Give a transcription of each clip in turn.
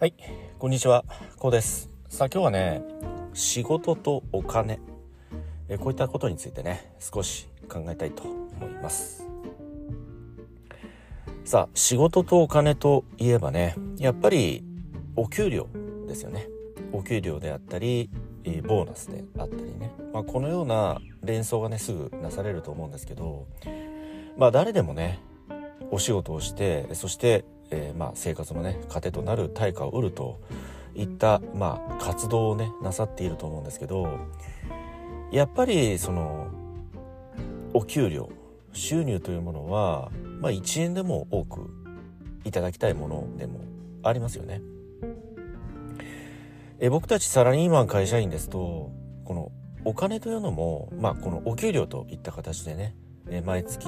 はい、こんにちは、こうです。さあ今日はね、仕事とお金、えこういったことについてね、少し考えたいと思います。さあ、仕事とお金といえばね、やっぱりお給料ですよね。お給料であったり、えボーナスであったりね。まあ、このような連想がね、すぐなされると思うんですけど、まあ誰でもね、お仕事をしてそして、えーまあ、生活のね糧となる対価を得るといった、まあ、活動をねなさっていると思うんですけどやっぱりそのお給料収入というものは、まあ、1円でも多くいただきたいものでもありますよね。え僕たちサラリーマン会社員ですとこのお金というのも、まあ、このお給料といった形でね、え毎月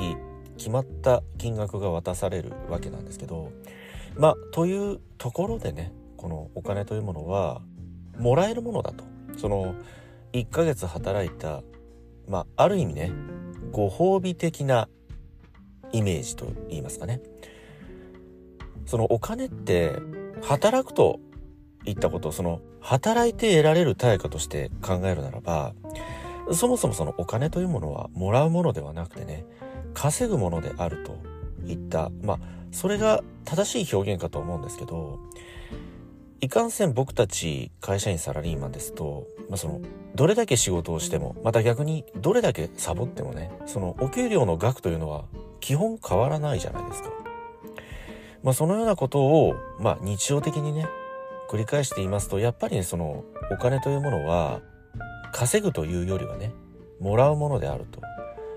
決まった金額が渡されるわけなんですけどまあというところでねこのお金というものはもらえるものだと。その1ヶ月働いたまあある意味ねご褒美的なイメージと言いますかね。そのお金って働くといったことをその働いて得られる対価として考えるならばそもそもそのお金というものはもらうものではなくてね稼ぐものであるといったまあそれが正しい表現かと思うんですけどいかんせん僕たち会社員サラリーマンですと、まあ、そのどれだけ仕事をしてもまた逆にどれだけサボってもねそのお給料の額というのは基本変わらないじゃないですか。まあ、そのようなことを、まあ、日常的にね繰り返していますとやっぱりねそのお金というものは稼ぐというよりはねもらうものであると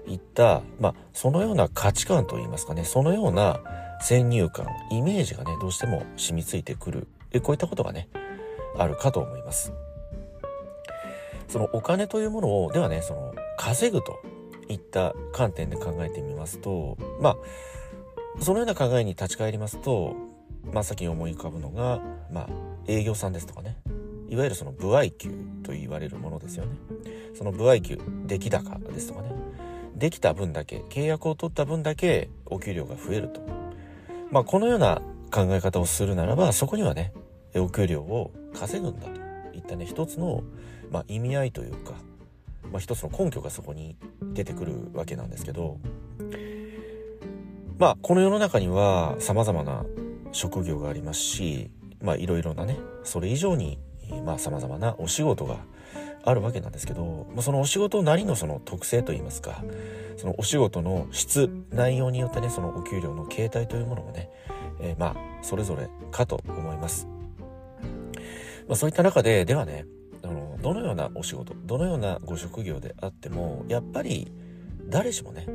いった、まあ、そのような価値観といいますかね、そのような先入観、イメージがね、どうしても染みついてくる。こういったことがね、あるかと思います。そのお金というものを、ではね、その、稼ぐといった観点で考えてみますと、まあ、そのような考えに立ち返りますと、まあ、先に思い浮かぶのが、まあ、営業さんですとかね、いわゆるその、部合給と言われるものですよね。その部合給、出来高ですとかね。できた分だけ契約を取った分だけお給料が増えると。まあこのような考え方をするならばそこにはねお給料を稼ぐんだと。いったね一つの、まあ、意味合いというか、まあ、一つの根拠がそこに出てくるわけなんですけどまあこの世の中には様々な職業がありますしまあいろいろなねそれ以上にまあ様々なお仕事があるわけなんですけど、まあ、そのお仕事なりのその特性といいますか、そのお仕事の質、内容によってね、そのお給料の形態というものもね、えーまあ、それぞれかと思います。まあ、そういった中で、ではね、あの、どのようなお仕事、どのようなご職業であっても、やっぱり誰しもね、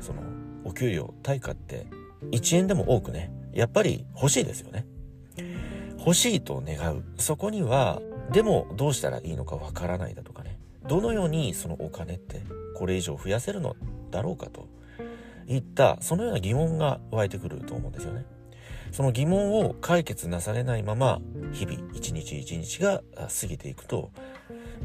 そのお給料、対価って1円でも多くね、やっぱり欲しいですよね。欲しいと願う。そこには、でもどうしたらいいのかわからないだとかね。どのようにそのお金ってこれ以上増やせるのだろうかといったそのような疑問が湧いてくると思うんですよね。その疑問を解決なされないまま日々一日一日が過ぎていくと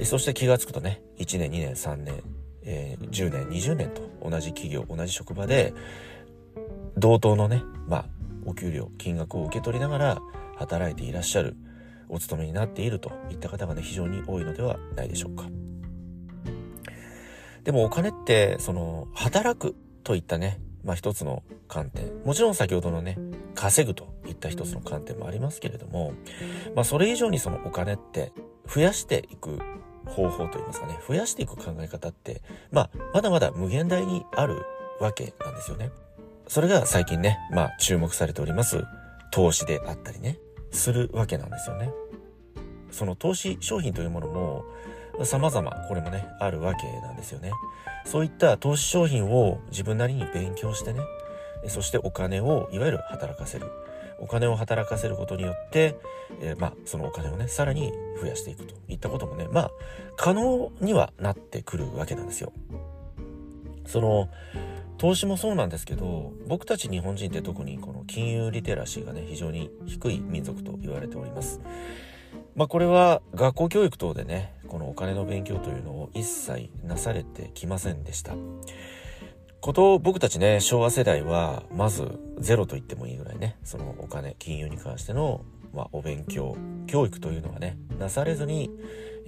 そして気がつくとね1年2年3年、えー10年20年と同じ企業同じ職場で同等のねまあお給料金額を受け取りながら働いていらっしゃるお勤めになっているといった方がね非常に多いのではないでしょうか。でもお金ってその働くといったねまあ一つの観点。もちろん先ほどのね稼ぐといった一つの観点もありますけれどもまあそれ以上にそのお金って増やしていく方法といいますかね増やしていく考え方ってまあまだまだ無限大にあるわけなんですよね。それが最近ねまあ注目されております投資であったりねするわけなんですよね。その投資商品というものも様々これもねあるわけなんですよね。そういった投資商品を自分なりに勉強してねそしてお金をいわゆる働かせるお金を働かせることによって、えーまあそのお金をねさらに増やしていくといったこともねまあ可能にはなってくるわけなんですよ。その投資もそうなんですけど僕たち日本人って特にこの金融リテラシーがね非常に低い民族と言われております。まあこれは学校教育等でねこのお金の勉強というのを一切なされてきませんでした。こと僕たちね昭和世代はまずゼロと言ってもいいぐらいねそのお金金融に関してのまあ、お勉強教育というのがねなされずに、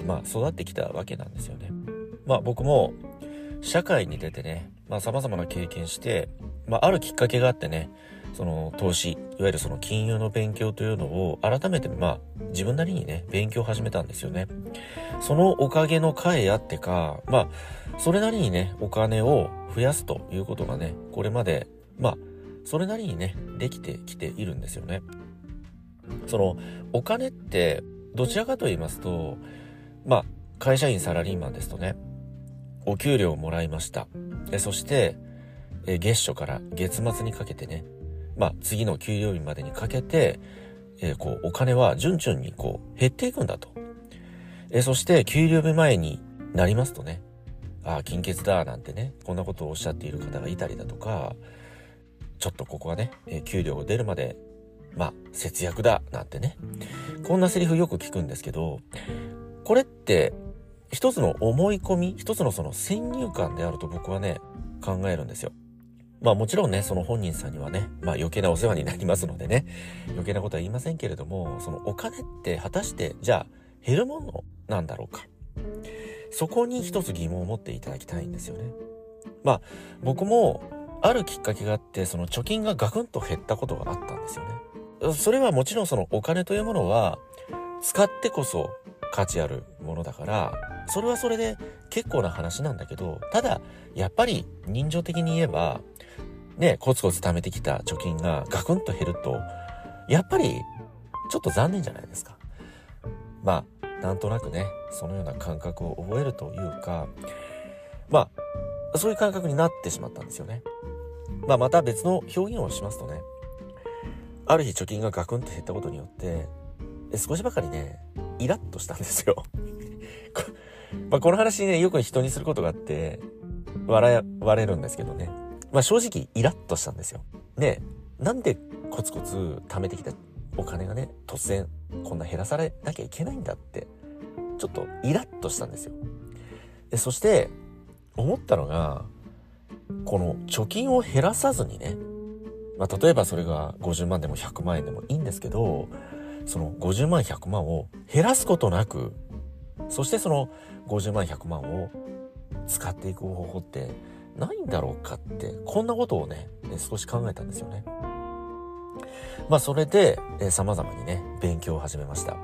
まあ、育ってきたわけなんですよね。まあ僕も社会に出てね、まあ様々な経験して、まああるきっかけがあってね、その投資、いわゆるその金融の勉強というのを改めてまあ自分なりにね、勉強始めたんですよね。そのおかげの会あってか、まあそれなりにね、お金を増やすということがね、これまで、まあそれなりにね、できてきているんですよね。そのお金ってどちらかと言いますと、まあ会社員サラリーマンですとね、お給料をもらいました。えそして、え月初から月末にかけてね、まあ次の給料日までにかけて、えこうお金は順々にこう減っていくんだと。えそして給料日前になりますとね、ああ、金欠だなんてね、こんなことをおっしゃっている方がいたりだとか、ちょっとここはね、え給料が出るまで、まあ、節約だなんてね、こんなセリフよく聞くんですけど、これって一つの思い込み、一つのその先入観であると僕はね、考えるんですよ。まあもちろんね、その本人さんにはね、まあ余計なお世話になりますのでね、余計なことは言いませんけれども、そのお金って果たしてじゃあ減るものなんだろうか。そこに一つ疑問を持っていただきたいんですよね。まあ僕もあるきっかけがあって、その貯金がガクンと減ったことがあったんですよね。それはもちろんそのお金というものは使ってこそ価値あるものだから、それはそれで結構な話なんだけど、ただ、やっぱり人情的に言えば、ね、コツコツ貯めてきた貯金がガクンと減ると、やっぱりちょっと残念じゃないですか。まあ、なんとなくね、そのような感覚を覚えるというか、まあ、そういう感覚になってしまったんですよね。まあ、また別の表現をしますとね、ある日貯金がガクンと減ったことによって、少しばかりね、イラッとしたんですよ。まあ、この話ね、よく人にすることがあって、笑われるんですけどね。まあ、正直、イラッとしたんですよ。ねなんでコツコツ貯めてきたお金がね、突然こんな減らされなきゃいけないんだって、ちょっとイラッとしたんですよ。でそして、思ったのが、この貯金を減らさずにね、まあ、例えばそれが50万でも100万円でもいいんですけど、その50万100万を減らすことなくそしてその50万100万を使っていく方法ってないんだろうかってこんなことをね少し考えたんですよね。まあそれで、えー、様々にね勉強を始めました。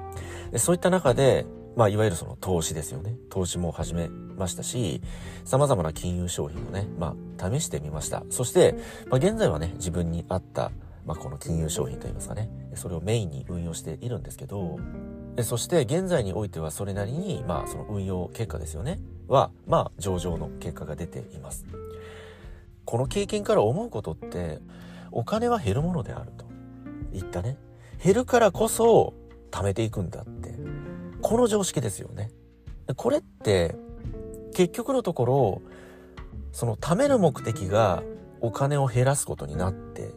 でそういった中でまあいわゆるその投資ですよね。投資も始めましたし様々な金融商品をねまあ試してみました。そして、まあ、現在はね自分に合ったまあ、この金融商品といいますかねそれをメインに運用しているんですけどそして現在においてはそれなりに、まあ、その運用結果ですよね。は、まあ、上々の結果が出ています。この経験から思うことってお金は減るものであると。言ったね。減るからこそ貯めていくんだって。この常識ですよね。これって結局のところその貯める目的がお金を減らすことになって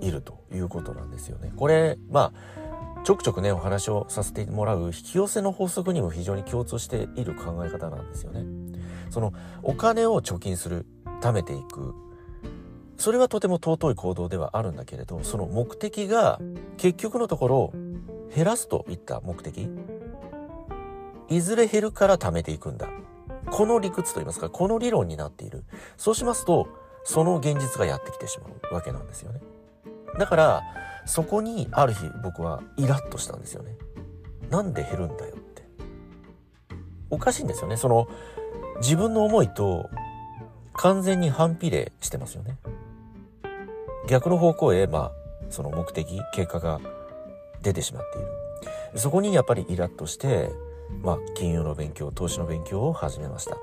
いるということなんですよね。これ、まあ、ちょくちょくね、お話をさせてもらう引き寄せの法則にも非常に共通している考え方なんですよね。その、お金を貯金する、貯めていく。それはとても尊い行動ではあるんだけれど、その目的が結局のところ減らすといった目的いずれ減るから貯めていくんだ。この理屈といいますか、この理論になっている。そうしますと、その現実がやってきてしまうわけなんですよね。だから、そこにある日僕はイラッとしたんですよね。なんで減るんだよって。おかしいんですよね。その、自分の思いと完全に反比例してますよね。逆の方向へ、まあ、その目的、結果が出てしまっている。そこにやっぱりイラッとして、まあ、金融の勉強、投資の勉強を始めました。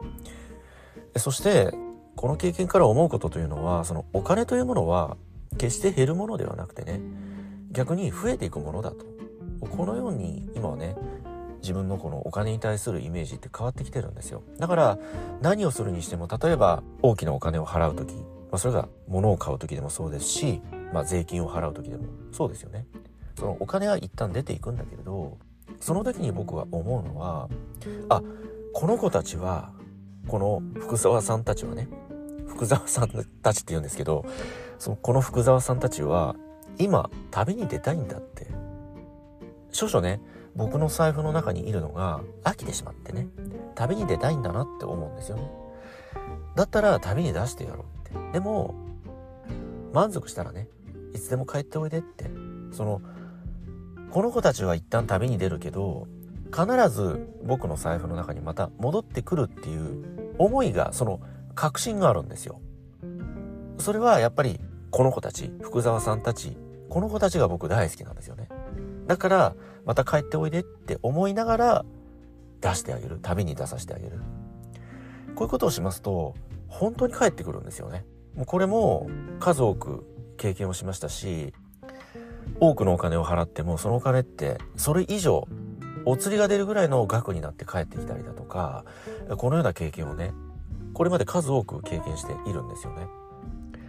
そして、この経験から思うことというのは、そのお金というものは決して減るものではなくてね逆に増えていくものだと。このように今はね自分のこのお金に対するイメージって変わってきてるんですよ。だから何をするにしても例えば大きなお金を払う時、まあ、それが物を買う時でもそうですし、まあ、税金を払う時でもそうですよね。そのお金は一旦出ていくんだけれどその時に僕は思うのはあこの子たちはこの福沢さんたちはね福沢さんたちって言うんですけどそのこの福沢さんたちは今旅に出たいんだって。少々ね僕の財布の中にいるのが飽きてしまってね旅に出たいんだなって思うんですよね。だったら旅に出してやろうって。でも満足したらねいつでも帰っておいでって。そのこの子たちは一旦旅に出るけど必ず僕の財布の中にまた戻ってくるっていう思いがその確信があるんですよ。それはやっぱりこの子たち福沢さんたちこの子たちが僕大好きなんですよね。だからまた帰っておいでって思いながら出してあげる。旅に出させてあげる。こういうことをしますと本当に帰ってくるんですよね。もうこれも数多く経験をしましたし多くのお金を払ってもそのお金ってそれ以上お釣りが出るぐらいの額になって帰ってきたりだとかこのような経験をねこれまで数多く経験しているんですよね。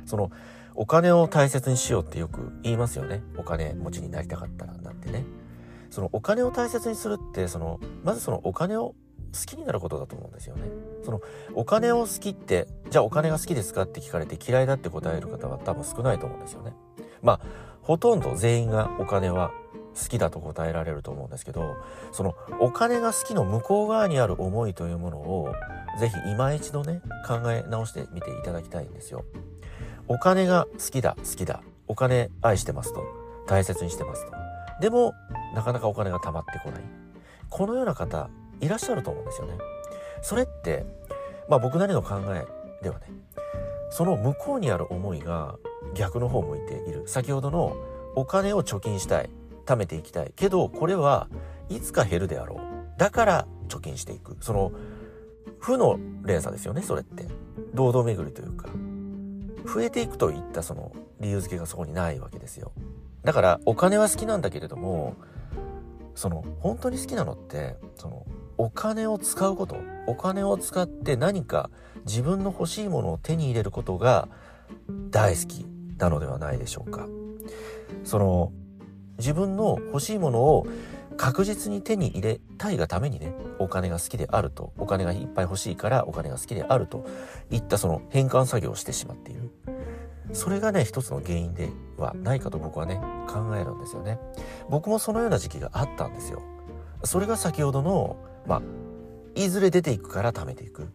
そのお金を大切にしようってよく言いますよね。お金持ちになりたかったらなんてね。そのお金を大切にするってそのまずそのお金を好きになることだと思うんですよね。そのお金を好きってじゃあお金が好きですかって聞かれて嫌いだって答える方は多分少ないと思うんですよね。まあほとんど全員がお金は好きだと答えられると思うんですけどそのお金が好きの向こう側にある思いというものをぜひ今一度ね考え直してみていただきたいんですよ。お金が好きだ好きだ。お金愛してますと。大切にしてますと。でもなかなかお金が貯まってこない。このような方いらっしゃると思うんですよね。それってまあ僕なりの考えではねその向こうにある思いが逆の方向いている。先ほどのお金を貯金したい貯めていきたい。けどこれはいつか減るであろう。だから貯金していく。その負の連鎖ですよねそれって。堂々巡りというか。増えていくといったその理由付けがそこにないわけですよ。だからお金は好きなんだけれどもその本当に好きなのってそのお金を使うことお金を使って何か自分の欲しいものを手に入れることが大好きなのではないでしょうか。その自分の欲しいものを確実に手に入れたいがためにねお金が好きであるとお金がいっぱい欲しいからお金が好きであるといったその変換作業をしてしまっている。それがね一つの原因ではないかと僕はね考えるんですよね。僕もそのような時期があったんですよ。それが先ほどのまあいずれ出ていくから貯めていく。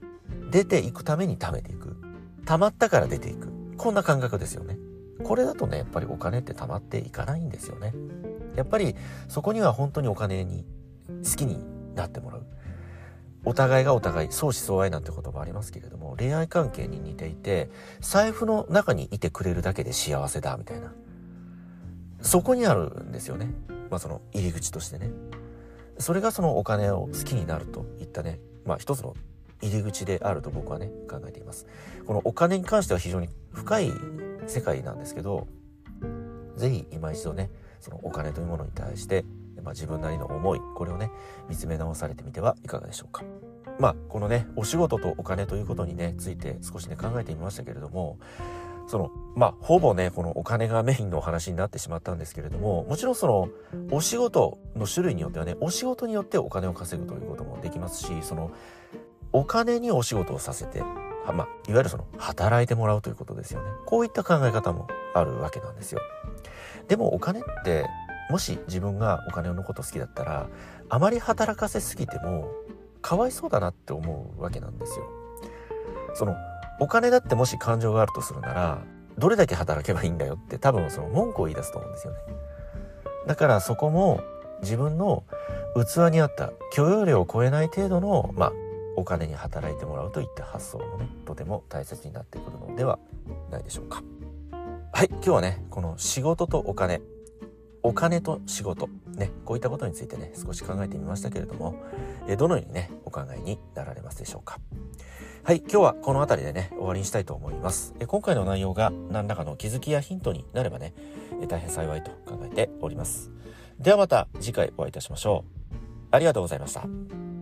出ていくために貯めていく。貯まったから出ていく。こんな感覚ですよね。これだとねやっぱりお金って貯まっていかないんですよね。やっぱりそこには本当にお金に好きになってもらう。お互いがお互い相思相愛なんて言葉ありますけれども恋愛関係に似ていて財布の中にいてくれるだけで幸せだみたいな。そこにあるんですよね。まあその入り口としてね。それがそのお金を好きになるといったねまあ一つの入り口であると僕はね考えています。このお金に関しては非常に深い世界なんですけど是非今一度ねそのお金というものに対して、まあ、自分なりの思いこれをね見つめ直されてみてはいかがでしょうか。まあこのねお仕事とお金ということにねついて少しね考えてみましたけれどもそのまあほぼねこのお金がメインのお話になってしまったんですけれどももちろんそのお仕事の種類によってはねお仕事によってお金を稼ぐということもできますしそのお金にお仕事をさせてまあ、いわゆるその働いてもらうということですよね。こういった考え方もあるわけなんですよ。でもお金ってもし自分がお金のこと好きだったらあまり働かせすぎてもかわいそうだなって思うわけなんですよ。そのお金だってもし感情があるとするならどれだけ働けばいいんだよって多分その文句を言い出すと思うんですよね。だからそこも自分の器に合った許容量を超えない程度のまあお金に働いてもらうといった発想もねとても大切になってくるのではないでしょうか。はい今日はねこの仕事とお金。お金と仕事。ねこういったことについてね少し考えてみましたけれどもえどのようにねお考えになられますでしょうか。はい今日はこの辺りでね終わりにしたいと思います。え今回の内容が何らかの気づきやヒントになればねえ大変幸いと考えております。ではまた次回お会いいたしましょう。ありがとうございました。